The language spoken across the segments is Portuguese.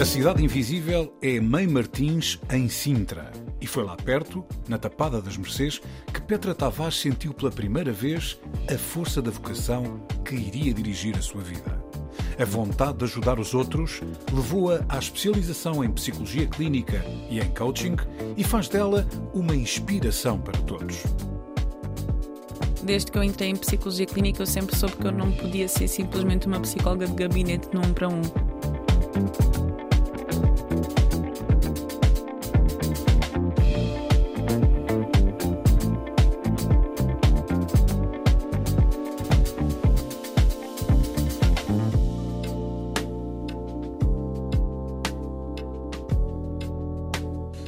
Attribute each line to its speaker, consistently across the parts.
Speaker 1: A Cidade Invisível é Mãe Martins, em Sintra. E foi lá perto, na Tapada das Mercês, que Petra Tavares sentiu pela primeira vez a força da vocação que iria dirigir a sua vida. A vontade de ajudar os outros levou-a à especialização em psicologia clínica e em coaching e faz dela uma inspiração para todos.
Speaker 2: Desde que eu entrei em psicologia clínica, eu sempre soube que eu não podia ser simplesmente uma psicóloga de gabinete de um para um.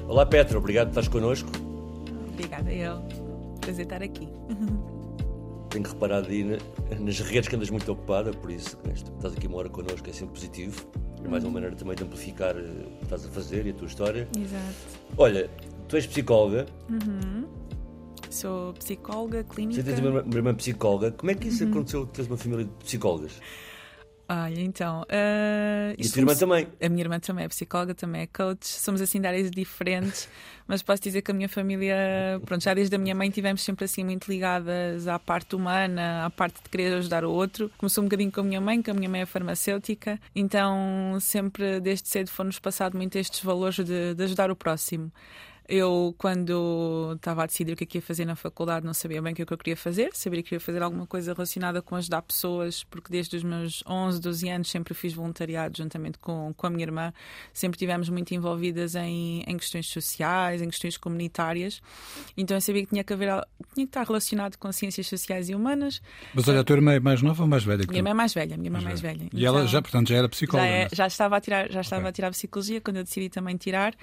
Speaker 3: Olá Petra, obrigado por estares connosco.
Speaker 2: Obrigada, eu. Prazer estar aqui.
Speaker 3: Tenho reparado aí na- nas redes que andas muito ocupada, por isso estás aqui uma hora connosco é sempre positivo. É mais uma maneira também de amplificar eh, o que estás a fazer e a tua história.
Speaker 2: Exato.
Speaker 3: Olha, tu és psicóloga,
Speaker 2: Sou psicóloga clínica.
Speaker 3: você tens uma irmã- uma irmã psicóloga. Como é que
Speaker 2: Uhum.
Speaker 3: isso aconteceu que tens uma família de psicólogas?
Speaker 2: Olha, então. ah,
Speaker 3: E a tua irmã também.
Speaker 2: A minha irmã também é psicóloga, também é coach. Somos assim de áreas diferentes, mas posso dizer que a minha família, pronto, já desde a minha mãe tivemos sempre assim muito ligadas à parte humana, à parte de querer ajudar o outro. Começou um bocadinho com a minha mãe, que a minha mãe é farmacêutica, então sempre desde cedo foram-nos passado muito estes valores de, de ajudar o próximo. Eu, quando estava a decidir o que é que ia fazer na faculdade, não sabia bem o que é que eu queria fazer. Sabia que queria fazer alguma coisa relacionada com ajudar pessoas, porque desde os meus 11, 12 anos sempre fiz voluntariado juntamente com, com a minha irmã. Sempre tivemos muito envolvidas em, em questões sociais, em questões comunitárias. Então eu sabia que tinha que, haver, tinha que estar relacionado com ciências sociais e humanas.
Speaker 1: Mas olha, a tua irmã é mais nova ou mais velha que
Speaker 2: Minha irmã é mais velha, minha irmã é mais velha.
Speaker 1: E ela
Speaker 2: Então-
Speaker 1: já, portanto, já era
Speaker 2: já,
Speaker 1: psicóloga.
Speaker 2: é-
Speaker 1: não é?
Speaker 2: já estava a tirar, já estava
Speaker 1: Ok.
Speaker 2: a tirar psicologia quando eu decidi também tirar.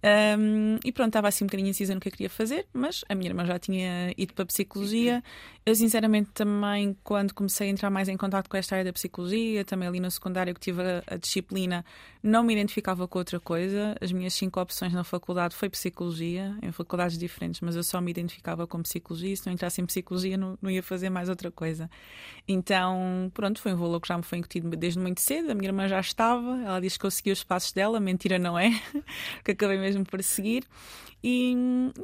Speaker 2: Um, e pronto, estava assim um bocadinho indecisa no que eu queria fazer, mas a minha irmã já tinha ido para a psicologia. Eu, sinceramente, também, quando comecei a entrar mais em contato com esta área da psicologia, também ali no secundário que tive a, a disciplina, não me identificava com outra coisa. As minhas cinco opções na faculdade foi psicologia, em faculdades diferentes, mas eu só me identificava com psicologia. Se não entrasse em psicologia, não, não ia fazer mais outra coisa. Então, pronto, foi um valor que já me foi incutido desde muito cedo. A minha irmã já estava, ela disse que eu segui os passos dela, mentira não é, que acabei mesmo por seguir. E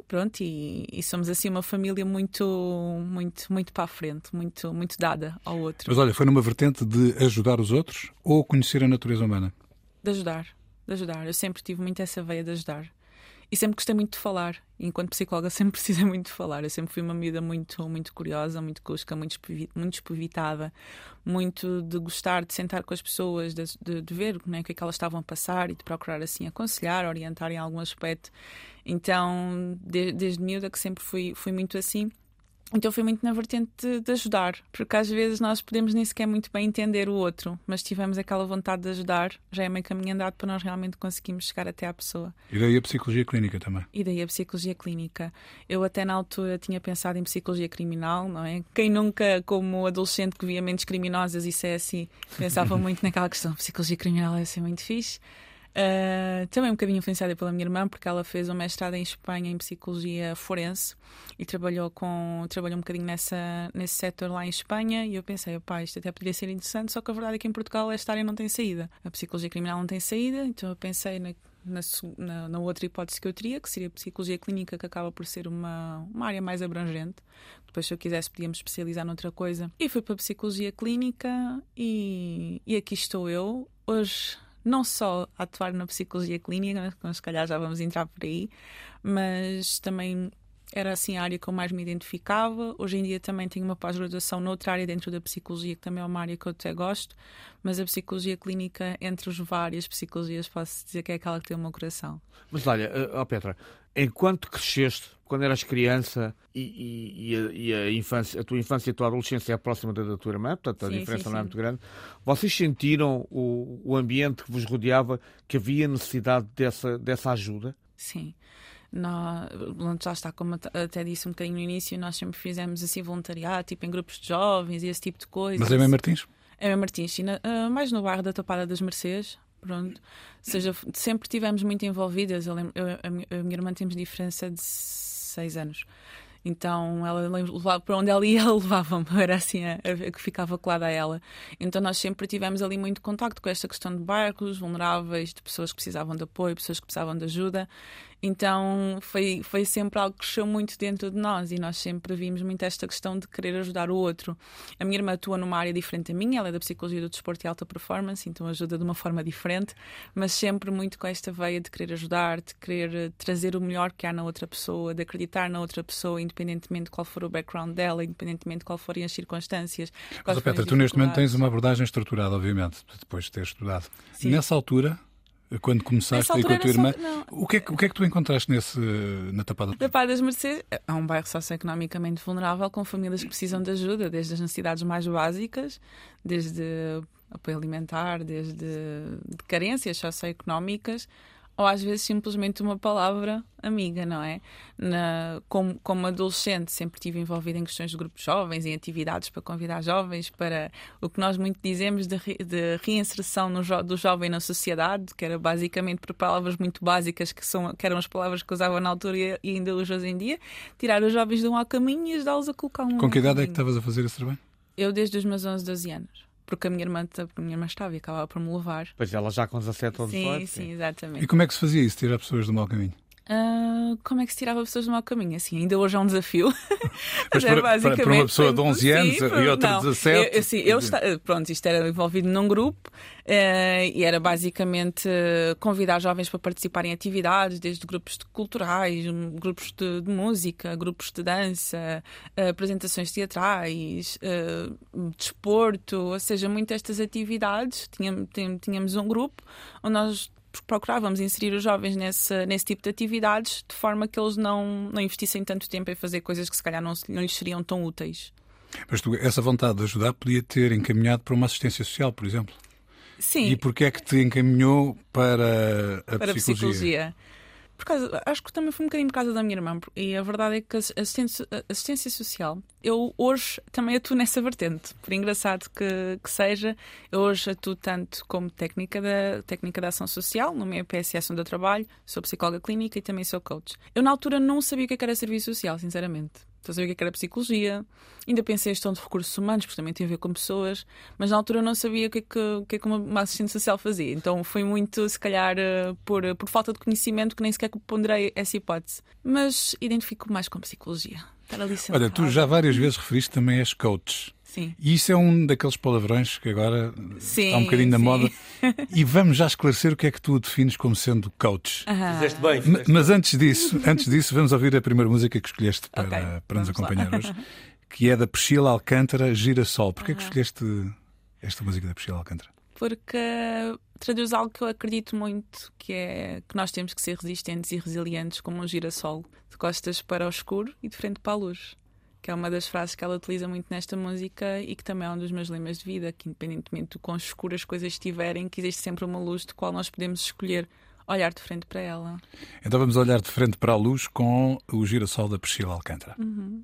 Speaker 2: pronto, e, e somos assim uma família muito, muito, muito para a frente, muito, muito dada ao outro.
Speaker 1: Mas olha, foi numa vertente de ajudar os outros ou conhecer a natureza humana?
Speaker 2: De ajudar, de ajudar. Eu sempre tive muito essa veia de ajudar. E sempre gostei muito de falar. Enquanto psicóloga sempre precisei muito de falar. Eu sempre fui uma miúda muito, muito curiosa, muito cusca, muito, muito espovitada, muito de gostar de sentar com as pessoas, de, de, de ver né, o que é que elas estavam a passar e de procurar assim aconselhar, orientar em algum aspecto. Então, de- desde miúda que sempre fui, fui muito assim. Então foi muito na vertente de, de ajudar, porque às vezes nós podemos nem sequer muito bem entender o outro, mas se tivermos aquela vontade de ajudar, já é meio caminho andado para nós realmente conseguirmos chegar até à pessoa.
Speaker 1: E daí a psicologia clínica também.
Speaker 2: E daí a psicologia clínica. Eu até na altura tinha pensado em psicologia criminal, não é? Quem nunca, como adolescente que via mentes criminosas, isso é assim, pensava muito naquela questão, psicologia criminal é assim muito fixe. Uh, também um bocadinho influenciada pela minha irmã, porque ela fez um mestrado em Espanha em psicologia forense e trabalhou com trabalhou um bocadinho nessa, nesse setor lá em Espanha. E eu pensei, pá, isto até poderia ser interessante, só que a verdade é que em Portugal esta área não tem saída. A psicologia criminal não tem saída, então eu pensei na, na, na- na outra hipótese que eu teria, que seria a psicologia clínica, que acaba por ser uma, uma área mais abrangente. Depois, se eu quisesse, podíamos especializar noutra coisa. E fui para a psicologia clínica e, e aqui estou eu. Hoje, não só atuar na psicologia clínica, mas se calhar já vamos entrar por aí, mas também era assim a área que eu mais me identificava. Hoje em dia também tenho uma pós-graduação noutra área dentro da psicologia, que também é uma área que eu até gosto, mas a psicologia clínica, entre as várias psicologias, posso dizer que é aquela que tem o meu coração.
Speaker 4: Mas olha, oh Petra, enquanto cresceste, quando eras criança e, e, e, a, e, a, infância, a tua infância e a tua adolescência é próxima da, da tua irmã, portanto a sim, diferença sim, não é muito grande, vocês sentiram o, o ambiente que vos rodeava que havia necessidade dessa, dessa ajuda?
Speaker 2: Sim. Nós, já está, como até disse um bocadinho no início, nós sempre fizemos assim voluntariado, tipo em grupos de jovens e esse tipo de coisas.
Speaker 1: Mas é bem Martins?
Speaker 2: É bem Martins, na, uh, mais no bairro da Topada das Mercês, pronto. Seja, sempre tivemos muito envolvidas. Eu eu, a, minha, irmã temos diferença de seis anos. Então ela levava, para onde ela ia, levava-me, era assim a, a, que ficava colada a ela. Então nós sempre tivemos ali muito contacto com esta questão de barcos vulneráveis, de pessoas que precisavam de apoio, pessoas que precisavam de ajuda. Então foi, foi sempre algo que cresceu muito dentro de nós e nós sempre vimos muito esta questão de querer ajudar o outro. A minha irmã atua numa área diferente da minha, ela é da psicologia do desporto e alta performance, então ajuda de uma forma diferente, mas sempre muito com esta veia de querer ajudar, de querer trazer o melhor que há na outra pessoa, de acreditar na outra pessoa, independentemente de qual for o background dela, independentemente de qual forem as circunstâncias.
Speaker 1: Mas, Petra, tu neste momento tens uma abordagem estruturada, obviamente, depois de ter estudado. Sim. Nessa altura, quando começaste aí com a tua irmã. Só, o, que é, o que é que tu encontraste nesse, na Tapada?
Speaker 2: Tapada das Mercedes é um bairro socioeconomicamente vulnerável, com famílias que precisam de ajuda, desde as necessidades mais básicas, desde apoio alimentar, desde de carências socioeconómicas ou às vezes simplesmente uma palavra amiga, não é? Na, como, como adolescente, sempre estive envolvida em questões de grupos jovens, em atividades para convidar jovens para o que nós muito dizemos de, de reinserção no, do jovem na sociedade, que era basicamente por palavras muito básicas, que, são, que eram as palavras que usava na altura e ainda hoje em dia, tirar os jovens de um mau caminho e ajudá-los a colocar um.
Speaker 1: Com que idade é que estavas a fazer esse trabalho?
Speaker 2: Eu desde os meus 11, 12 anos porque a minha irmã, a minha irmã estava e acabava por me levar.
Speaker 4: Pois ela já com 17 ou 18.
Speaker 2: Sim, sim, exatamente.
Speaker 1: E como é que se fazia isso, tirar pessoas do mau caminho?
Speaker 2: Uh, como é que se tirava pessoas do mau caminho? Assim, ainda hoje é um desafio.
Speaker 1: Mas, é, para, para, para, uma pessoa de 11 anos sim, e outra de 17.
Speaker 2: Eu, assim, eu está, pronto, isto era envolvido num grupo uh, e era basicamente convidar jovens para participarem em atividades, desde grupos de culturais, grupos de, de, música, grupos de dança, uh, apresentações teatrais, desporto, ou seja, muitas destas atividades. Tínhamos, tínhamos um grupo onde nós procurávamos inserir os jovens nesse, nesse tipo de atividades de forma que eles não, não investissem tanto tempo em fazer coisas que se calhar não, não lhes seriam tão úteis.
Speaker 1: Mas tu, essa vontade de ajudar podia ter encaminhado para uma assistência social, por exemplo?
Speaker 2: Sim.
Speaker 1: E porquê é que te encaminhou para a para psicologia? A psicologia?
Speaker 2: Por causa, acho que também foi um bocadinho por causa da minha irmã. E a verdade é que assistência, assistência social, eu hoje também atuo nessa vertente. Por engraçado que, que seja, eu hoje atuo tanto como técnica da, técnica da ação social, no meu PSS onde eu trabalho, sou psicóloga clínica e também sou coach. Eu na altura não sabia o que é era serviço social, sinceramente. Estou a saber o que era psicologia, ainda pensei em gestão de recursos humanos, porque também tem a ver com pessoas, mas na altura não sabia o que é que, o que, é que uma assistente social fazia. Então foi muito, se calhar, eh, por, por falta de conhecimento que nem sequer ponderei essa hipótese. Mas identifico mais com psicologia.
Speaker 1: Olha, tu já várias vezes referiste também as coaches.
Speaker 2: Sim.
Speaker 1: E isso é um daqueles palavrões que agora sim, está um bocadinho na moda. E vamos já esclarecer o que é que tu defines como sendo coach.
Speaker 3: Fizeste bem. Fizeste
Speaker 1: Mas antes disso, antes disso, vamos ouvir a primeira música que escolheste para, okay, para nos acompanhar lá. hoje, que é da Priscila Alcântara, Girassol. Porquê é que escolheste esta música da Priscila Alcântara?
Speaker 2: Porque traduz algo que eu acredito muito, que é que nós temos que ser resistentes e resilientes como um girassol, de costas para o escuro e de frente para a luz que é uma das frases que ela utiliza muito nesta música e que também é um dos meus lemas de vida, que independentemente do quão escuras as coisas estiverem, que existe sempre uma luz de qual nós podemos escolher olhar de frente para ela.
Speaker 1: Então vamos olhar de frente para a luz com o girassol da Priscila Alcântara.
Speaker 2: Uhum.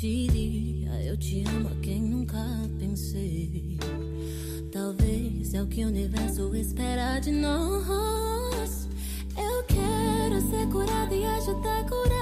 Speaker 5: diria eu te amo a quem nunca pensei. Talvez é o que o universo espera de nós. Eu quero ser curada e ajudar a curar.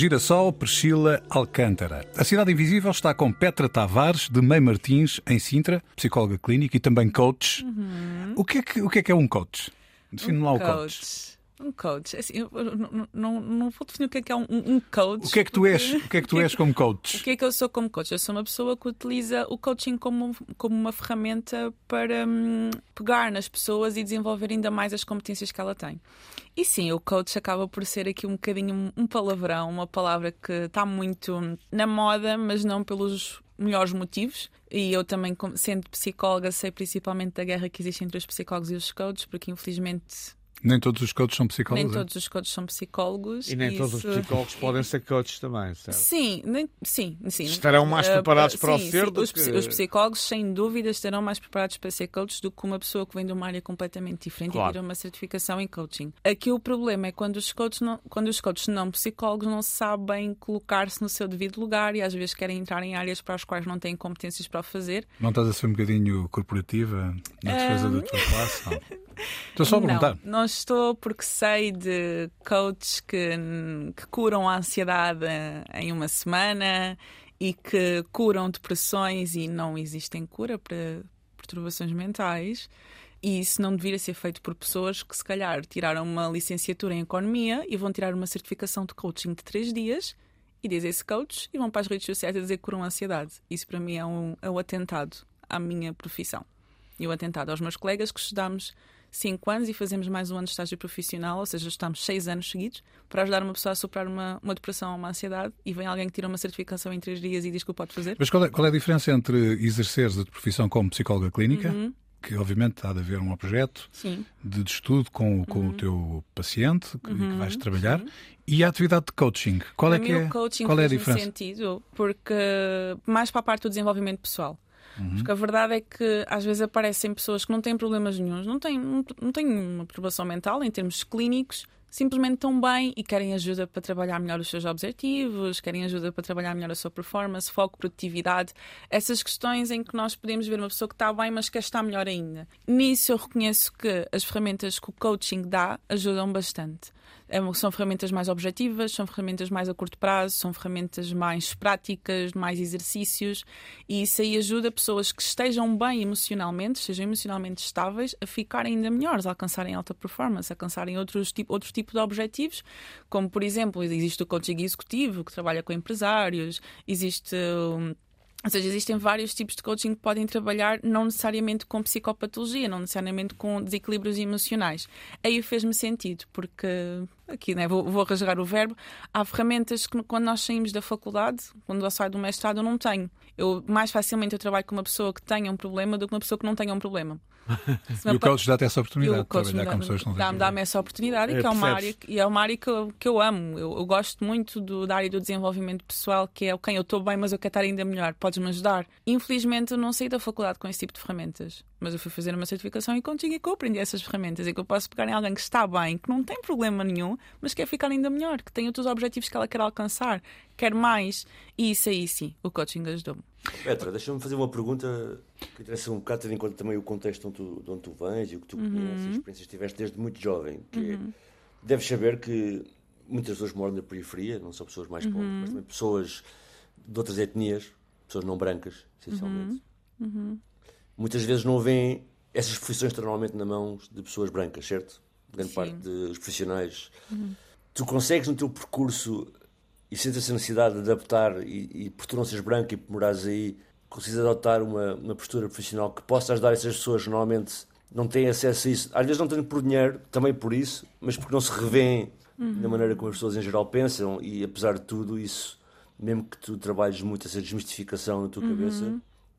Speaker 5: Girassol
Speaker 1: Priscila Alcântara. A Cidade Invisível está com Petra Tavares, de Mãe Martins, em Sintra, psicóloga clínica e também coach. Uhum. O, que é que, o que é que é um coach? Define um lá o coach. coach.
Speaker 2: Um coach. Assim, eu não, não, não, vou definir o que é, que é um, um coach.
Speaker 1: O que é que tu és? O que é que tu és como coach?
Speaker 2: O que é que eu sou como coach? Eu sou uma pessoa que utiliza o coaching como, como uma ferramenta para hum, pegar nas pessoas e desenvolver ainda mais as competências que ela tem. E sim, o coach acaba por ser aqui um bocadinho um palavrão, uma palavra que está muito na moda, mas não pelos melhores motivos. E eu também, sendo psicóloga, sei principalmente da guerra que existe entre os psicólogos e os coaches, porque infelizmente
Speaker 1: nem todos os coaches são psicólogos?
Speaker 2: Nem é? todos os coaches são psicólogos.
Speaker 4: E nem isso... todos os psicólogos podem ser coaches também, certo?
Speaker 2: Sim, nem... sim, sim.
Speaker 4: Estarão mais eh, preparados uh, para sim, o ser sim. do
Speaker 2: os,
Speaker 4: que...
Speaker 2: Os psicólogos, sem dúvida, estarão mais preparados para ser coaches do que uma pessoa que vem de uma área completamente diferente claro. e tira uma certificação em coaching. Aqui o problema é quando os coaches não, quando os coaches não psicólogos não sabem colocar-se no seu devido lugar e às vezes querem entrar em áreas para as quais não têm competências para o fazer.
Speaker 1: Não estás a ser um bocadinho corporativa na defesa um... da tua classe? Estou só a perguntar.
Speaker 2: Não, estou porque sei de coaches que, que curam a ansiedade em uma semana e que curam depressões e não existem cura para perturbações mentais. E isso não deveria ser feito por pessoas que, se calhar, tiraram uma licenciatura em economia e vão tirar uma certificação de coaching de três dias e dizem esse coach e vão para as redes sociais a dizer que curam a ansiedade. Isso para mim é um, é um atentado à minha profissão. E um atentado aos meus colegas que estudamos 5 anos e fazemos mais um ano de estágio profissional, ou seja, estamos 6 anos seguidos, para ajudar uma pessoa a superar uma, uma depressão ou uma ansiedade e vem alguém que tira uma certificação em 3 dias e diz que o pode fazer.
Speaker 1: Mas qual é, qual é a diferença entre exerceres a profissão como psicóloga clínica? Uhum que obviamente há de haver um projeto de, de, estudo com, com uhum. o teu paciente que, uhum. que vais trabalhar Sim. e a atividade de coaching. Qual
Speaker 2: para
Speaker 1: é que é, qual é a diferença?
Speaker 2: sentido porque mais para a parte do desenvolvimento pessoal. Uhum. Porque a verdade é que às vezes aparecem pessoas que não têm problemas nenhums, não têm, não, têm uma perturbação mental em termos clínicos, simplesmente estão bem e querem ajuda para trabalhar melhor os seus objetivos, querem ajuda para trabalhar melhor a sua performance, foco, produtividade, essas questões em que nós podemos ver uma pessoa que está bem, mas quer estar melhor ainda. Nisso eu reconheço que as ferramentas que o coaching dá ajudam bastante. É são ferramentas mais objetivas, são ferramentas mais a curto prazo, são ferramentas mais práticas, mais exercícios, e isso aí ajuda pessoas que estejam bem emocionalmente, estejam emocionalmente estáveis, a ficarem ainda melhores, a alcançarem alta performance, a alcançarem outros tipo, outro tipo de objetivos, como por exemplo, existe o coaching executivo, que trabalha com empresários, existe. Um, ou seja, existem vários tipos de coaching que podem trabalhar não necessariamente com psicopatologia, não necessariamente com desequilíbrios emocionais. Aí fez-me sentido, porque aqui né, vou, vou rasgar o verbo, há ferramentas que quando nós saímos da faculdade, quando eu saio do mestrado, eu não tenho. Eu mais facilmente eu trabalho com uma pessoa que tenha um problema do que uma pessoa que não tenha um problema.
Speaker 1: e o coach dá-te essa oportunidade de trabalhar com pessoas que não têm
Speaker 2: Dá-me essa oportunidade, é, que é uma área, e é uma área que eu, que eu amo. Eu, eu gosto muito do, da área do desenvolvimento pessoal, que é quem eu estou bem, mas eu quero estar ainda melhor. Podes-me ajudar? Infelizmente, eu não saí da faculdade com esse tipo de ferramentas. Mas eu fui fazer uma certificação e contigo e que eu aprendi essas ferramentas e que eu posso pegar em alguém que está bem, que não tem problema nenhum, mas quer ficar ainda melhor, que tem outros objetivos que ela quer alcançar, quer mais. E isso aí sim, o coaching ajudou-me.
Speaker 3: Petra, deixa-me fazer uma pergunta que interessa um bocado, tendo em conta também o contexto onde tu, de onde tu vens e o que tu uhum. conheces, as experiências que tiveste desde muito jovem. Que é, uhum. deves saber que muitas pessoas moram na periferia, não são pessoas mais pobres, uhum. mas também pessoas de outras etnias, pessoas não brancas, essencialmente. Uhum. Uhum. Muitas vezes não veem essas profissões normalmente na mãos de pessoas brancas, certo? Grande Sim. parte dos profissionais. Uhum. Tu consegues no teu percurso e sentes essa necessidade de adaptar e, e por tu não seres branco e por morares aí, consegues adotar uma, uma postura profissional que possa ajudar essas pessoas normalmente não têm acesso a isso. Às vezes não têm por dinheiro, também por isso, mas porque não se revêem uhum. maneira como as pessoas em geral pensam e apesar de tudo isso, mesmo que tu trabalhes muito essa desmistificação na tua uhum. cabeça,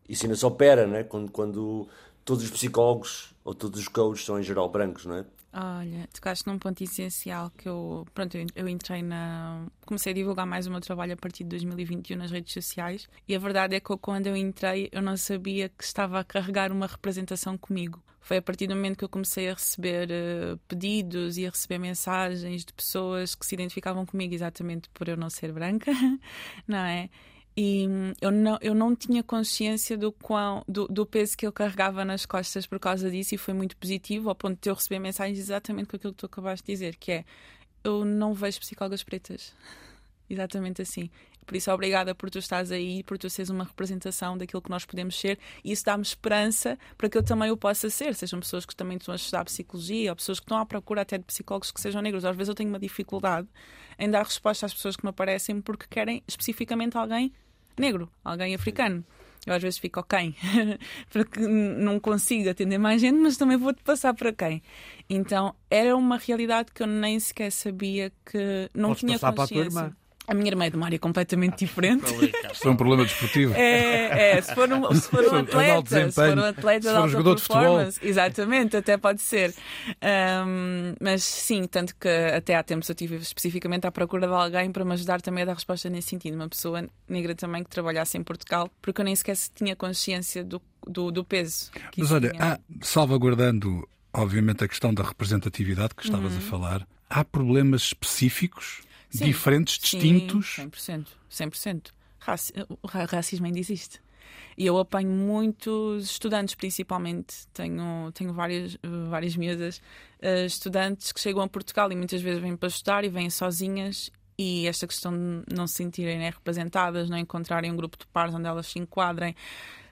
Speaker 3: isso ainda só opera, né? quando, quando todos os psicólogos ou todos os coaches são em geral brancos, não é?
Speaker 2: Olha, tocaste num ponto essencial que eu, pronto, eu entrei na. Comecei a divulgar mais o meu trabalho a partir de 2021 nas redes sociais e a verdade é que quando eu entrei eu não sabia que estava a carregar uma representação comigo. Foi a partir do momento que eu comecei a receber uh, pedidos e a receber mensagens de pessoas que se identificavam comigo exatamente por eu não ser branca, não é? E hum, eu não, eu não tinha consciência do, quão, do, do, peso que eu carregava nas costas por causa disso e foi muito positivo ao ponto de eu receber mensagens exatamente com aquilo que tu acabaste de dizer, que é eu não vejo psicólogas pretas. exatamente assim. Por isso, obrigada por tu estás aí, por tu seres uma representação daquilo que nós podemos ser e isso dá-me esperança para que eu também o possa ser. Sejam pessoas que também estão a estudar psicologia ou pessoas que estão à procura até de psicólogos que sejam negros. Às vezes eu tenho uma dificuldade em dar resposta às pessoas que me aparecem porque querem especificamente alguém negro, alguém africano. Eu às vezes fico, ok, porque não consigo atender mais gente, mas também vou-te passar para quem. Então era uma realidade que eu nem sequer sabia que não
Speaker 4: Podes
Speaker 2: tinha
Speaker 4: passar
Speaker 2: consciência.
Speaker 4: para a tua irmã.
Speaker 2: A minha irmã é de uma área completamente diferente.
Speaker 1: Isto é um problema desportivo.
Speaker 2: É, é, se for um, se for um
Speaker 1: Se for de alto
Speaker 2: atleta, se for um
Speaker 1: desempenho,
Speaker 2: atleta
Speaker 1: se
Speaker 2: de
Speaker 1: for um
Speaker 2: alta
Speaker 1: jogador de futebol.
Speaker 2: performance, exatamente, até pode ser. Ahm, mas sim, tanto que até há tempos eu estive especificamente à procura de alguém para me ajudar também a dar resposta nesse sentido. Uma pessoa negra também que trabalhasse em Portugal, porque eu nem sequer tinha consciência do, do, do peso. que
Speaker 1: Mas olha, há, salvaguardando, obviamente, a questão da representatividade que estavas a falar, há problemas específicos,
Speaker 2: Uhum. Sim.
Speaker 1: diferentes, distintos.
Speaker 2: Sim, 100%. 100%. Raci o ra- racismo ainda existe. E eu apanho muitos estudantes, principalmente. Tenho, tenho várias, várias miúdas eh, estudantes que chegam a Portugal e muitas vezes vêm para estudar e vêm sozinhas. E esta questão de não se sentirem né, representadas, não encontrarem um grupo de pares onde elas se enquadrem,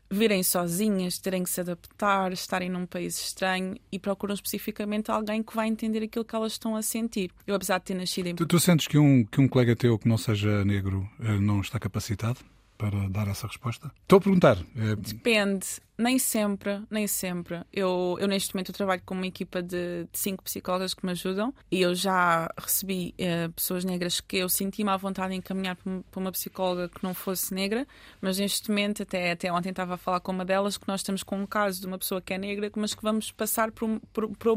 Speaker 2: virem sozinhas, terem que se adaptar, estarem num país estranho e procuram especificamente alguém que vai entender aquilo que elas estão a sentir. Eu, apesar de ter nascido em
Speaker 1: Tu, tu sentes que um, que um colega teu que não seja negro eh, não está capacitado para dar essa resposta? Estou a perguntar. eh,
Speaker 2: Depende, nem sempre, nem sempre. Eu, eu neste momento eu trabalho com uma equipa de, de cinco psicólogas que me ajudam e eu já recebi eh, pessoas negras que eu senti-me à vontade em encaminhar para uma- para psicóloga que não fosse negra, mas neste momento, até, até ontem estava a falar com uma delas, que nós estamos com um caso de uma pessoa que é negra, mas que vamos passar por um-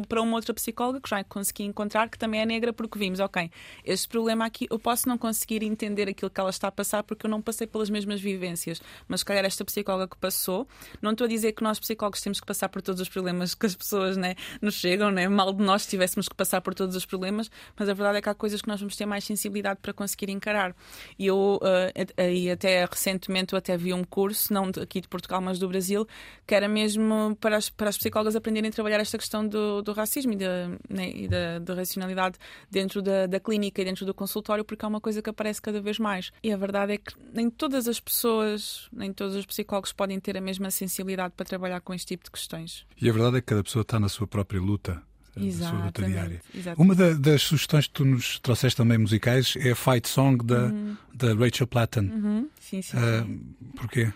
Speaker 2: para uma outra psicóloga que já consegui encontrar, que também é negra, porque vimos, ok, este problema aqui, eu posso não conseguir entender aquilo que ela está a passar porque eu não passei pelas mesmas vivências, mas se calhar esta psicóloga que passou, não estou a dizer que nós psicólogos temos que passar por todos os problemas que as pessoas né, nos chegam, né? mal de nós tivéssemos que passar por todos os problemas, mas a verdade é que há coisas que nós vamos ter mais sensibilidade para conseguir encarar. E eu, uh, até recentemente, eu até vi um curso, não aqui de Portugal, mas do Brasil, que era mesmo para as, para as psicólogas aprenderem a trabalhar esta questão do, do racismo e da, né, da racionalidade dentro da, da clínica e dentro do consultório, porque é uma coisa que aparece cada vez mais. E a verdade é que nem todas as pessoas, nem todos os psicólogos podem ter a mesma sensibilidade para trabalhar com este tipo de questões.
Speaker 1: E a verdade é que cada pessoa está na sua própria luta. eh, Na sua luta
Speaker 2: Exatamente,
Speaker 1: diária.
Speaker 2: exatamente.
Speaker 1: Uma da- das sugestões que tu nos trouxeste também musicais é a Fight Song da, da Rachel Platten.
Speaker 2: Uhum, sim, sim, sim.
Speaker 1: porquê?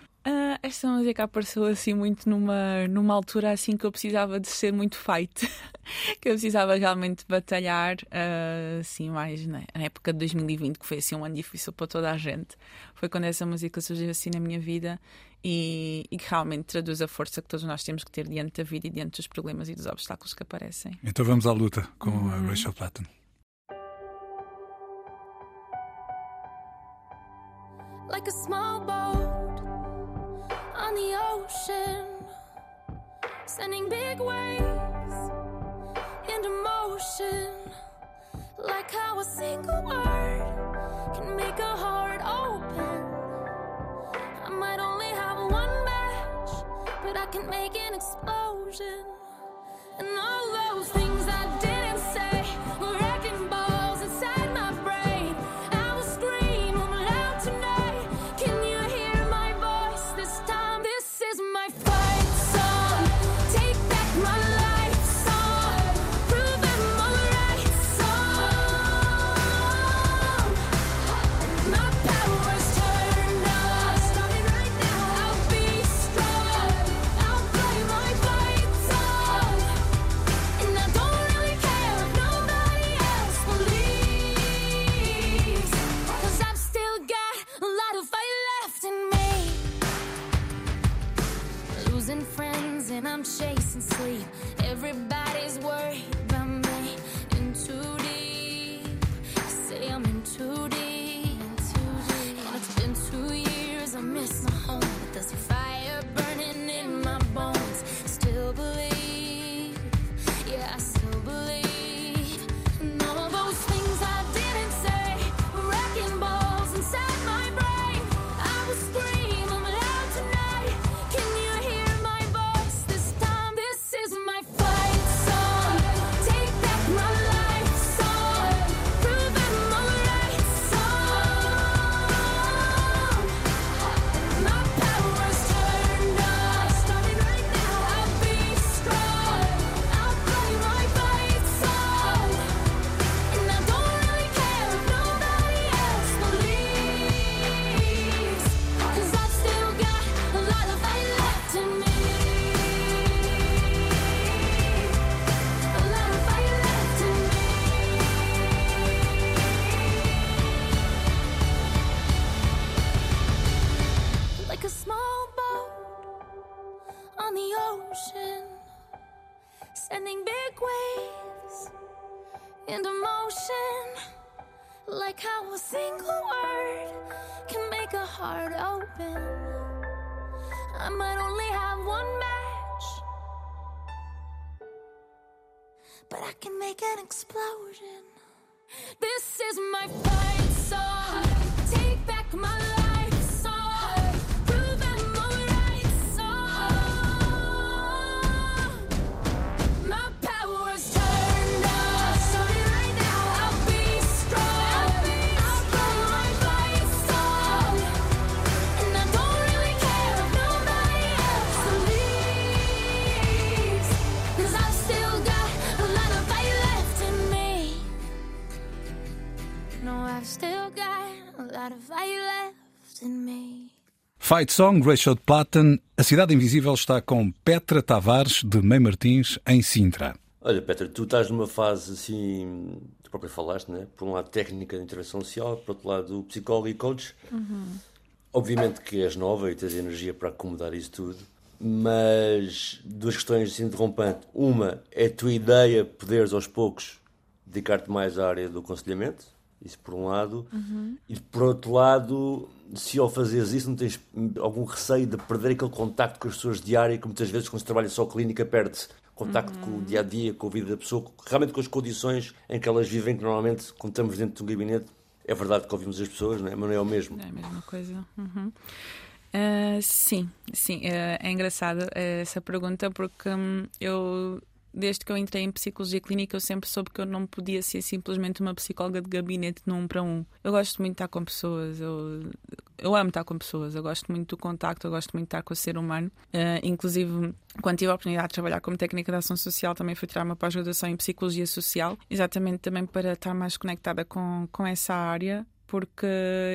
Speaker 2: Ah, esta música apareceu assim muito numa, numa altura assim que eu precisava de ser muito fight, que eu precisava realmente batalhar, ah, assim, mais na, na época de 2020, que foi assim um ano difícil para toda a gente. Foi quando essa música surgiu assim na minha vida e, e que realmente traduz a força que todos nós temos que ter diante da vida e diante dos problemas e dos obstáculos que aparecem.
Speaker 1: Então vamos à luta com a Rachel Platten.
Speaker 6: like a small boat sending big waves into motion. Like how a single word can make a heart open. I might only have one match, but I can make an explosion. And all those things I didn't losing friends and I'm chasing sleep. Everybody's worried about me in too deep.
Speaker 5: Into motion. Like how a single word can make a heart open. I might only have one match, but I can make an explosion. This is my fight song. Take back my life fight left in me. Fight
Speaker 1: Song, Rachel Platten. A Cidade Invisível está com Petra Tavares, de Mei Martins, em Sintra.
Speaker 3: Olha, Petra, tu estás numa fase assim, tu próprio falaste, né? Por um lado, técnica de intervenção social, por outro lado, psicólogo e coach. Obviamente que és nova e tens energia para acomodar isso tudo, mas duas questões assim interrompantes. Uma é a tua ideia poderes aos poucos dedicar-te mais à área do aconselhamento, isso por um lado, e por outro lado, se ao fazeres isso não tens algum receio de perder aquele contacto com as pessoas diárias, que muitas vezes quando se trabalha só clínica perde-se contacto com o dia a dia, com a vida da pessoa, realmente com as condições em que elas vivem, que normalmente, quando estamos dentro de um gabinete, é verdade que ouvimos as pessoas, não é? mas não é o mesmo.
Speaker 2: É a mesma coisa. Uhum. Ah, sim, sim. ah, é engraçado essa pergunta porque hum, eu, desde que eu entrei em psicologia clínica, eu sempre soube que eu não podia ser simplesmente uma psicóloga de gabinete num um para um. Eu gosto muito de estar com pessoas, eu, eu amo estar com pessoas, eu gosto muito do contacto, eu gosto muito de estar com o ser humano. Ah, inclusive, quando tive a oportunidade de trabalhar como técnica de ação social, também fui tirar uma pós-graduação em psicologia social, exatamente também para estar mais conectada com, com essa área porque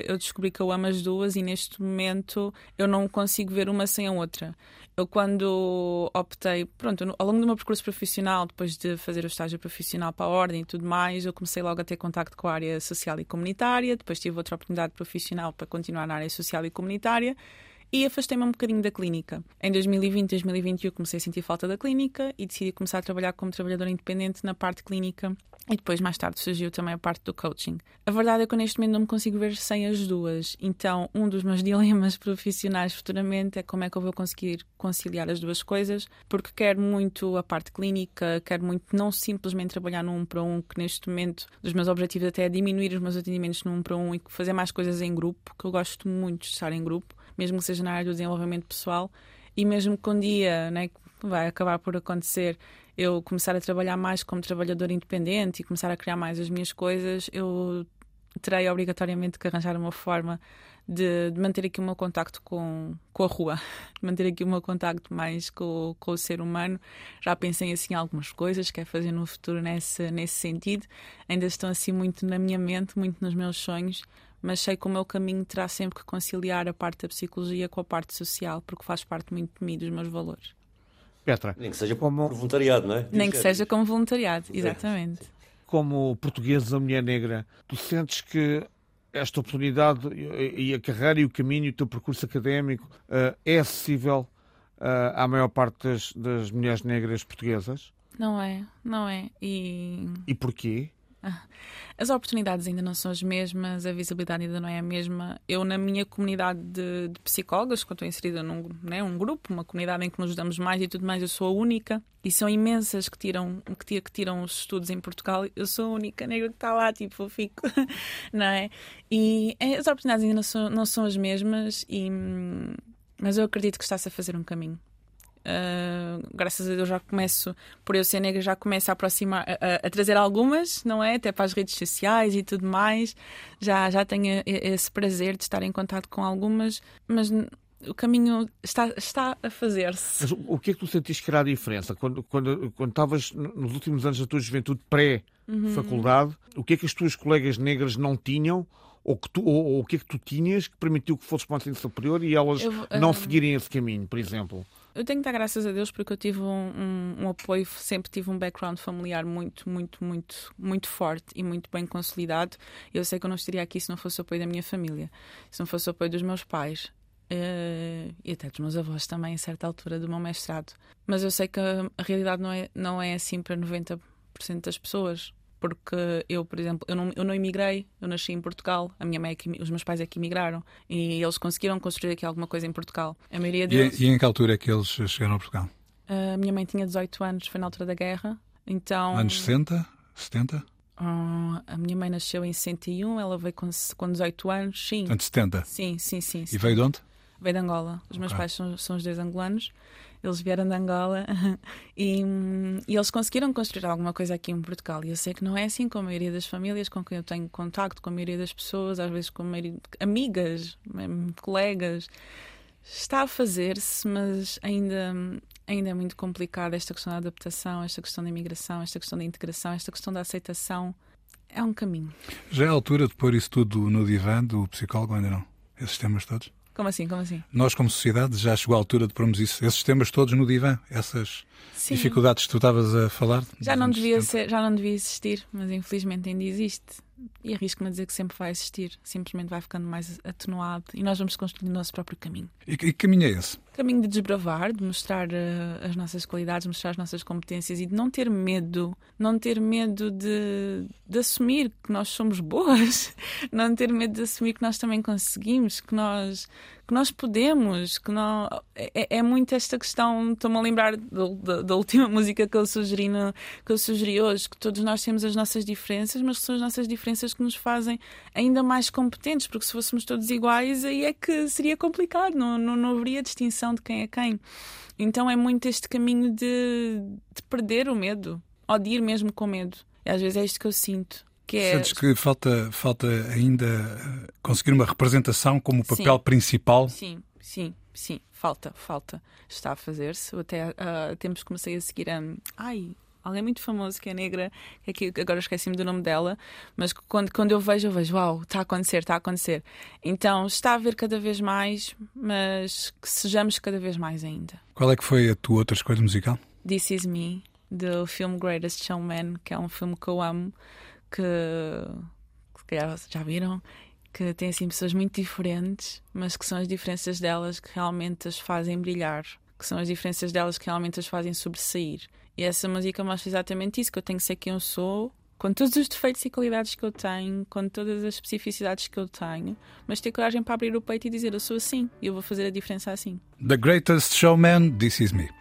Speaker 2: eu descobri que eu amo as duas e neste momento eu não consigo ver uma sem a outra. Eu quando optei, pronto, ao longo do meu percurso profissional, depois de fazer o estágio profissional para a ordem e tudo mais, eu comecei logo a ter contacto com a área social e comunitária, depois tive outra oportunidade profissional para continuar na área social e comunitária e afastei-me um bocadinho da clínica. Em 2020, 2021 comecei a sentir falta da clínica e decidi começar a trabalhar como trabalhadora independente na parte clínica e depois mais tarde surgiu também a parte do coaching. A verdade é que eu neste momento não me consigo ver sem as duas. Então, um dos meus dilemas profissionais futuramente é como é que eu vou conseguir conciliar as duas coisas, porque quero muito a parte clínica, quero muito não simplesmente trabalhar num um para um, que neste momento dos meus objetivos até é diminuir os meus atendimentos num um para um e fazer mais coisas em grupo, que eu gosto muito de estar em grupo, mesmo que seja na área do desenvolvimento pessoal e mesmo que um dia, né, vai acabar por acontecer, eu começar a trabalhar mais como trabalhadora independente e começar a criar mais as minhas coisas, eu terei obrigatoriamente que arranjar uma forma de, de manter aqui o meu contacto com, com a rua, de manter aqui o meu contacto mais com, com o ser humano. Já pensei assim algumas coisas que é fazer no futuro nesse, nesse sentido. Ainda estão assim muito na minha mente, muito nos meus sonhos, mas sei que o meu caminho terá sempre que conciliar a parte da psicologia com a parte social, porque faz parte muito de mim, dos meus valores.
Speaker 4: Petra,
Speaker 3: Nem que seja
Speaker 4: Como-
Speaker 3: voluntariado, não é?
Speaker 2: Nem que seja como voluntariado, exatamente.
Speaker 4: como portuguesa, mulher negra, tu sentes que esta oportunidade e e a carreira e o caminho, o teu percurso académico eh, é acessível eh, à maior parte das, das mulheres negras portuguesas?
Speaker 2: Não é, não é. E
Speaker 4: E porquê?
Speaker 2: As oportunidades ainda não são as mesmas, a visibilidade ainda não é a mesma. Eu, na minha comunidade de, de psicólogas, eu estou inserida num né, um grupo, uma comunidade em que nos ajudamos mais e tudo mais, eu sou a única. E são imensas que tiram, que, que tiram os estudos em Portugal. Eu sou a única negra que está lá, tipo, eu fico, não é? E eh, as oportunidades ainda não são, não são as mesmas, e, hum, mas eu acredito que está-se a fazer um caminho. Uh, graças a Deus já começo, por eu ser negra, já começo a aproximar, a, a- trazer algumas, não é? Até para as redes sociais e tudo mais. Já, já tenho esse prazer de estar em contato com algumas, mas o caminho está, está a fazer-se.
Speaker 4: Mas o que é que tu sentiste que era a diferença? Quando, quando, quando estavas nos últimos anos da tua juventude pré-faculdade, o que é que as tuas colegas negras não tinham? Ou, que tu, ou, ou o que é que tu tinhas que permitiu que fosses para o ensino superior e elas
Speaker 2: Eu
Speaker 4: não
Speaker 2: ah,
Speaker 4: seguirem esse caminho, por exemplo?
Speaker 2: Eu tenho que dar graças a Deus porque eu tive um, um- um apoio, sempre tive um background familiar muito, muito, muito, muito forte e muito bem consolidado. Eu sei que eu não estaria aqui se não fosse o apoio da minha família, se não fosse o apoio dos meus pais. eh, e até dos meus avós também, a certa altura do meu mestrado. Mas eu sei que a realidade não é, não é assim para 90% das pessoas. Porque eu, por exemplo, eu não, eu não emigrei, eu nasci em Portugal, a minha mãe, é os meus pais é que emigraram e eles conseguiram construir aqui alguma coisa em Portugal. A maioria deles...
Speaker 7: e, e em que altura é que eles chegaram a Portugal?
Speaker 2: A minha mãe tinha 18 anos, foi na altura da guerra, então...
Speaker 7: Anos 60? 70?
Speaker 2: Uh, a minha mãe nasceu em 61, ela veio com, com 18 anos, sim.
Speaker 7: Antes 70?
Speaker 2: Sim, sim, sim.
Speaker 7: sim. E veio de onde?
Speaker 2: Veio de Angola. Os okay. meus pais são, são os dois angolanos. Eles vieram de Angola e, e, eles conseguiram construir alguma coisa aqui em Portugal. E eu sei que não é assim com a maioria das famílias com quem eu tenho contacto, com a maioria das pessoas, às vezes com maioria, amigas, colegas. Está a fazer-se, mas ainda, ainda é muito complicado esta questão da adaptação, esta questão da imigração, esta questão da integração, esta questão da aceitação. É um caminho.
Speaker 7: Já é a altura de pôr isso tudo no divã do psicólogo, ainda não? Esses temas todos?
Speaker 2: Como assim? Como assim?
Speaker 7: Nós, como sociedade, já chegou a altura de pormos isso, esses temas todos no divã, essas Sim. dificuldades que tu estavas a falar.
Speaker 2: Já não, devia ser, já não devia existir, mas infelizmente ainda existe e arrisco-me a dizer que sempre vai existir, simplesmente vai ficando mais atenuado e nós vamos construir o nosso próprio caminho.
Speaker 7: E que caminho é esse?
Speaker 2: Caminho de desbravar, de mostrar uh, as nossas qualidades, mostrar as nossas competências e de não ter medo, não ter medo de, de assumir que nós somos boas, não ter medo de assumir que nós também conseguimos, que nós que nós podemos, que não é, é muito esta questão, estou-me a lembrar da, da, última música que eu sugeri no, que eu sugeri hoje, que todos nós temos as nossas diferenças, mas são as nossas diferenças que nos fazem ainda mais competentes, porque se fôssemos todos iguais, aí é que seria complicado, não, não, não haveria distinção de quem é quem. Então é muito este caminho de, de perder o medo, ou de ir mesmo com medo. E às vezes é isto que eu sinto que é...
Speaker 7: Sentes que falta, falta ainda eh, conseguir uma representação como papel
Speaker 2: sim,
Speaker 7: principal?
Speaker 2: Sim, sim, sim, falta, falta. Está a fazer-se. Até uh, tempos comecei a seguir a. Ai, alguém muito famoso que é negra, que aqui, agora esqueci-me do nome dela, mas quando, quando eu vejo, eu vejo, uau, está a acontecer, está a acontecer. Então está a haver cada vez mais, mas que sejamos cada vez mais ainda.
Speaker 7: Qual é que foi a tua outra escolha musical?
Speaker 2: This Is Me, do filme Greatest Showman, que é um filme que eu amo que, se calhar já viram, que tem assim pessoas muito diferentes, mas que são as diferenças delas que realmente as fazem brilhar, que são as diferenças delas que realmente as fazem sobressair. E essa música mostra exatamente isso, que eu tenho que ser quem eu sou, com todos os defeitos e qualidades que eu tenho, com todas as especificidades que eu tenho, mas ter coragem para abrir o peito e dizer eu sou assim e eu vou fazer a diferença assim.
Speaker 7: The Greatest Showman, This Is Me.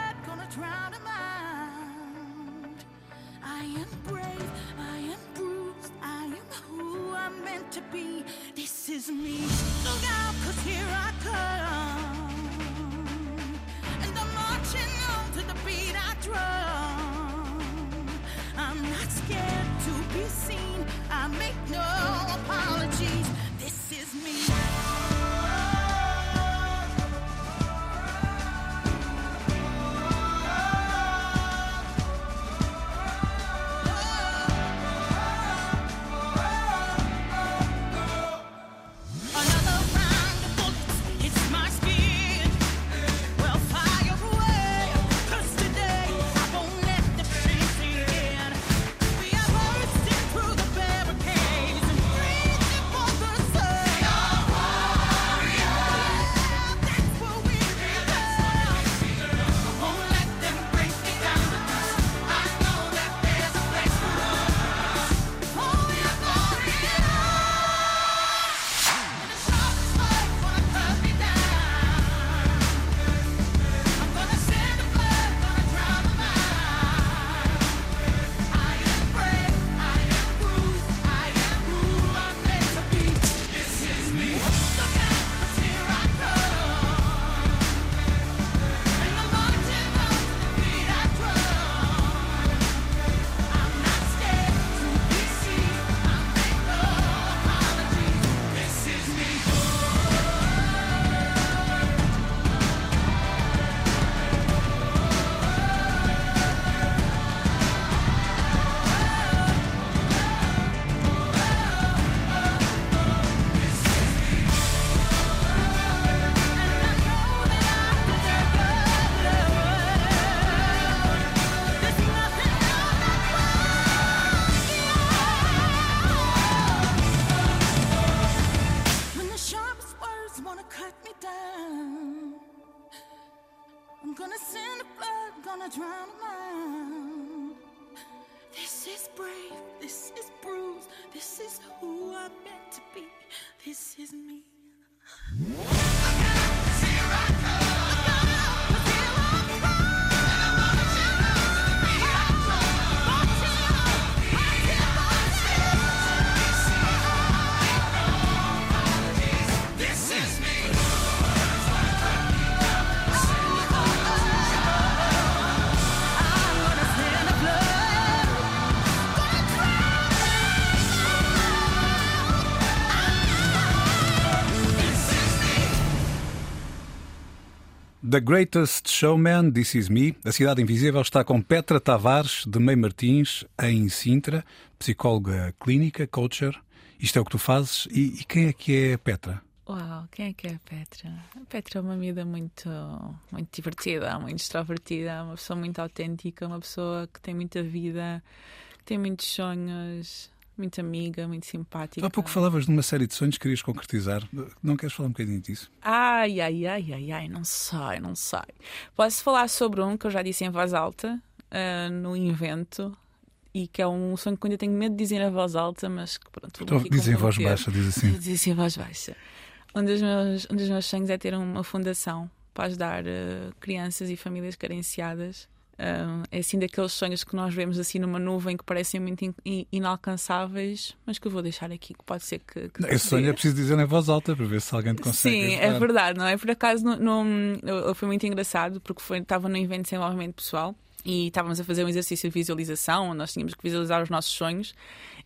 Speaker 7: drown 'em out. I am brave. I'm
Speaker 5: gonna send the blood, gonna drown them out. This is brave, this is bruised, this is who I'm meant to be, this is me.
Speaker 1: The Greatest Showman, This Is Me. A Cidade Invisível está com Petra Tavares de Mei Martins, em Sintra, psicóloga clínica, coacher. Isto é o que tu fazes. E, e quem é que é Petra?
Speaker 2: Uau, quem é que é a Petra? A Petra é uma amiga muito, muito divertida, muito extrovertida, uma pessoa muito autêntica, uma pessoa que tem muita vida, que tem muitos sonhos, muito amiga, muito simpática.
Speaker 1: Há pouco falavas de uma série de sonhos que querias concretizar. Não queres falar um bocadinho disso?
Speaker 2: Ai, ai, ai, ai, ai, não sei, não sei. Posso falar sobre um que eu já disse em voz alta uh, no invento e que é um sonho que eu ainda tenho medo de dizer em voz alta, mas que pronto.
Speaker 1: Então, diz em voz baixa, diz assim.
Speaker 2: Diz assim em voz baixa. Um dos meus, um dos meus sonhos é ter uma fundação para ajudar uh, crianças e famílias carenciadas é assim daqueles sonhos que nós vemos assim numa nuvem que parecem muito in inalcançáveis, mas que eu vou deixar aqui, que pode ser que. que
Speaker 1: Esse sonho é preciso dizer em voz alta para ver se alguém te consegue.
Speaker 2: Sim, ajudar. é verdade, não é? Por acaso não, não, foi muito engraçado porque foi, estava no evento de desenvolvimento pessoal e estávamos a fazer um exercício de visualização, onde nós tínhamos que visualizar os nossos sonhos.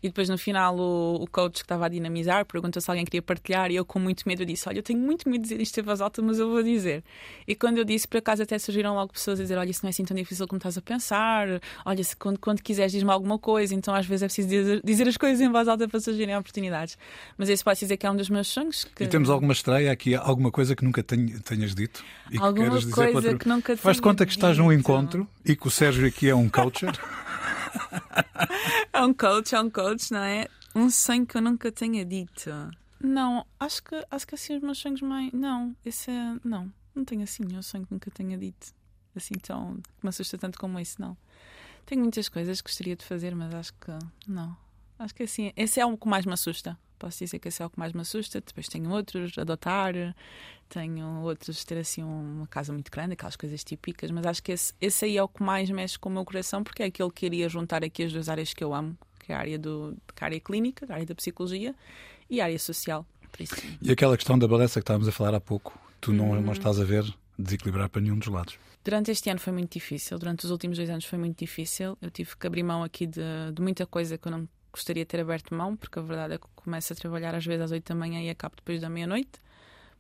Speaker 2: E depois, no final, o, o coach que estava a dinamizar perguntou se alguém queria partilhar. E eu, com muito medo, disse: Olha, eu tenho muito medo de dizer isto em voz alta, mas eu vou dizer. E quando eu disse, por acaso, até surgiram logo pessoas a dizer: Olha, isso não é assim tão difícil como estás a pensar. Olha, se, quando, quando quiseres, diz-me alguma coisa. Então, às vezes, é preciso dizer, dizer, as coisas em voz alta para surgirem oportunidades. Mas esse pode dizer que é um dos meus sonhos. Que...
Speaker 1: E temos alguma estreia aqui? Alguma coisa que nunca tenhas dito?
Speaker 2: E alguma que coisa dizer que nunca
Speaker 1: Faz conta que estás num encontro e que o Sérgio aqui é um coacher.
Speaker 2: é um coach, é um coach, não é? Um sonho que eu nunca tenha dito. Não, acho que, acho que assim os meus sonhos mais. Não, esse é. Não, não tenho assim nenhum sonho que nunca tenha dito. Assim tão. que me assusta tanto como esse, não. Tenho muitas coisas que gostaria de fazer, mas acho que. Não. Acho que assim. Esse é o que mais me assusta. Posso dizer que esse é o que mais me assusta. Depois tenho outros, adotar, tenho outros, ter assim uma casa muito grande, aquelas coisas típicas, mas acho que esse, esse aí é o que mais mexe com o meu coração, porque é aquele que iria juntar aqui as duas áreas que eu amo, que é a área, do, a área clínica, a área da psicologia e a área social.
Speaker 1: E aquela questão da balança que estávamos a falar há pouco, tu não, uhum. não estás a ver desequilibrar para nenhum dos lados.
Speaker 2: Durante este ano foi muito difícil, durante os últimos dois anos foi muito difícil. Eu tive que abrir mão aqui de, de muita coisa que eu não gostaria de ter aberto mão, porque a verdade é que começo a trabalhar às vezes às 8 da manhã e acabo depois da meia-noite,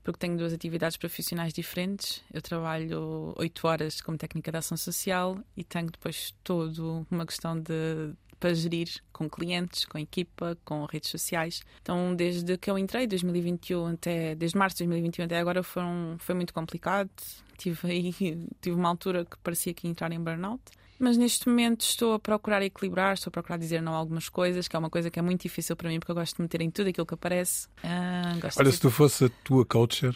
Speaker 2: porque tenho duas atividades profissionais diferentes. Eu trabalho 8 horas como técnica de ação social e tenho depois todo uma questão de para gerir com clientes, com equipa, com redes sociais. Então, desde que eu entrei, 2021 até desde março de 2021 até agora foram, foi muito complicado. Tive aí tive uma altura que parecia que ia entrar em burnout. Mas neste momento estou a procurar equilibrar, estou a procurar dizer não a algumas coisas, que é uma coisa que é muito difícil para mim, porque eu gosto de meter em tudo aquilo que aparece. Ah,
Speaker 1: Olha, se tu fosse a tua coacher,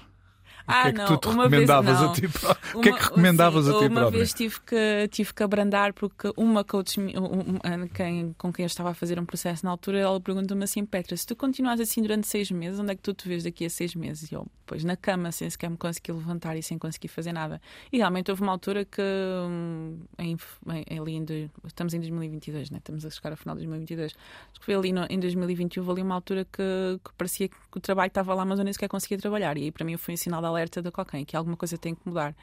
Speaker 1: ah, o que é que não, tu te recomendavas vez, a ti próprio? O que é que recomendavas sim, a ti
Speaker 2: próprio? Uma vez tive que, tive que abrandar porque uma coach um, quem, com quem eu estava a fazer um processo na altura, ela perguntou-me assim: Petra, se tu continuas assim durante seis meses, onde é que tu te vês daqui a seis meses? E eu, pois na cama, sem sequer me conseguir levantar e sem conseguir fazer nada. E realmente houve uma altura que, hum, em, em, ali em, estamos em 2022, né? estamos a chegar ao final de 2022. Acho que foi ali no, em 2021, houve ali uma altura que, que parecia que o trabalho estava lá, mas eu nem sequer conseguia trabalhar. E aí para mim foi um sinal de alerta de qualquer, que alguma coisa tem que mudar.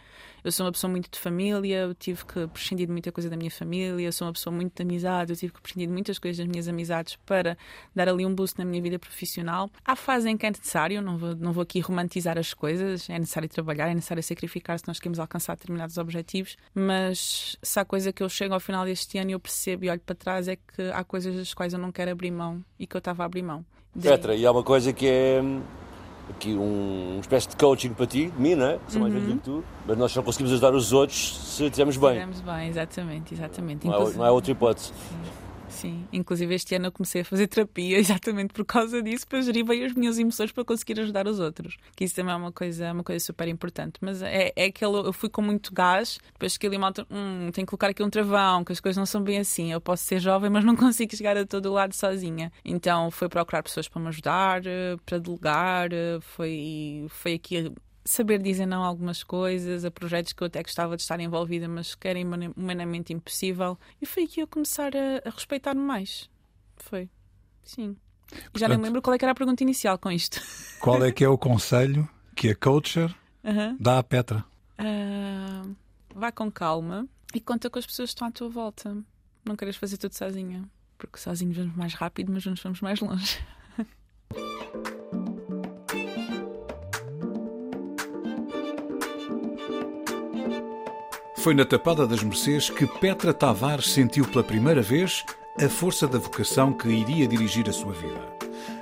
Speaker 2: Eu sou uma pessoa muito de família, eu tive que prescindir de muita coisa da minha família, eu sou uma pessoa muito de amizade, eu tive que prescindir de muitas coisas das minhas amizades para dar ali um boost na minha vida profissional. Há fase em que é necessário, não vou, não vou aqui romantizar as coisas, é necessário trabalhar, é necessário sacrificar se nós queremos alcançar determinados objetivos, mas se há coisa que eu chego ao final deste ano e eu percebo e olho para trás é que há coisas das quais eu não quero abrir mão e que eu estava a abrir mão.
Speaker 3: Petra, e há uma coisa que é aqui um, uma espécie de coaching para ti, de mim, não é? Sou mais velho uhum. que tu, mas nós só conseguimos ajudar os outros se estivermos bem.
Speaker 2: Se estivermos bem, exatamente, exatamente.
Speaker 3: Não, há, não há outra hipótese.
Speaker 2: Sim, inclusive este ano eu comecei a fazer terapia exatamente por causa disso, para gerir bem as minhas emoções para conseguir ajudar os outros. Que isso também é uma coisa, uma coisa super importante. Mas é, é que eu fui com muito gás, depois que ali malta, hum, tenho que colocar aqui um travão, que as coisas não são bem assim. Eu posso ser jovem, mas não consigo chegar a todo lado sozinha. Então foi procurar pessoas para me ajudar, eh, para delegar, eh, foi, foi aqui saber dizer não a algumas coisas, a projetos que eu até gostava de estar envolvida, mas que era humanamente impossível. E foi aqui eu começar a, a respeitar-me mais. Foi. Sim. Portanto, já nem me lembro qual é que era a pergunta inicial com isto.
Speaker 1: Qual é que é o conselho que a coacher dá à Petra?
Speaker 2: Uh, vá com calma e conta com as pessoas que estão à tua volta. Não queres fazer tudo sozinha, porque sozinhos vamos mais rápido, mas juntos vamos mais longe.
Speaker 1: Foi na Tapada das Mercês que Petra Tavares sentiu pela primeira vez a força da vocação que iria dirigir a sua vida.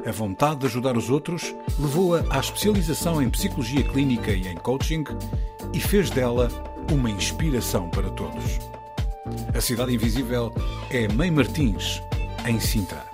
Speaker 1: A vontade de ajudar os outros levou-a à especialização em psicologia clínica e em coaching e fez dela uma inspiração para todos. A Cidade Invisível é Mãe Martins, em Sintra.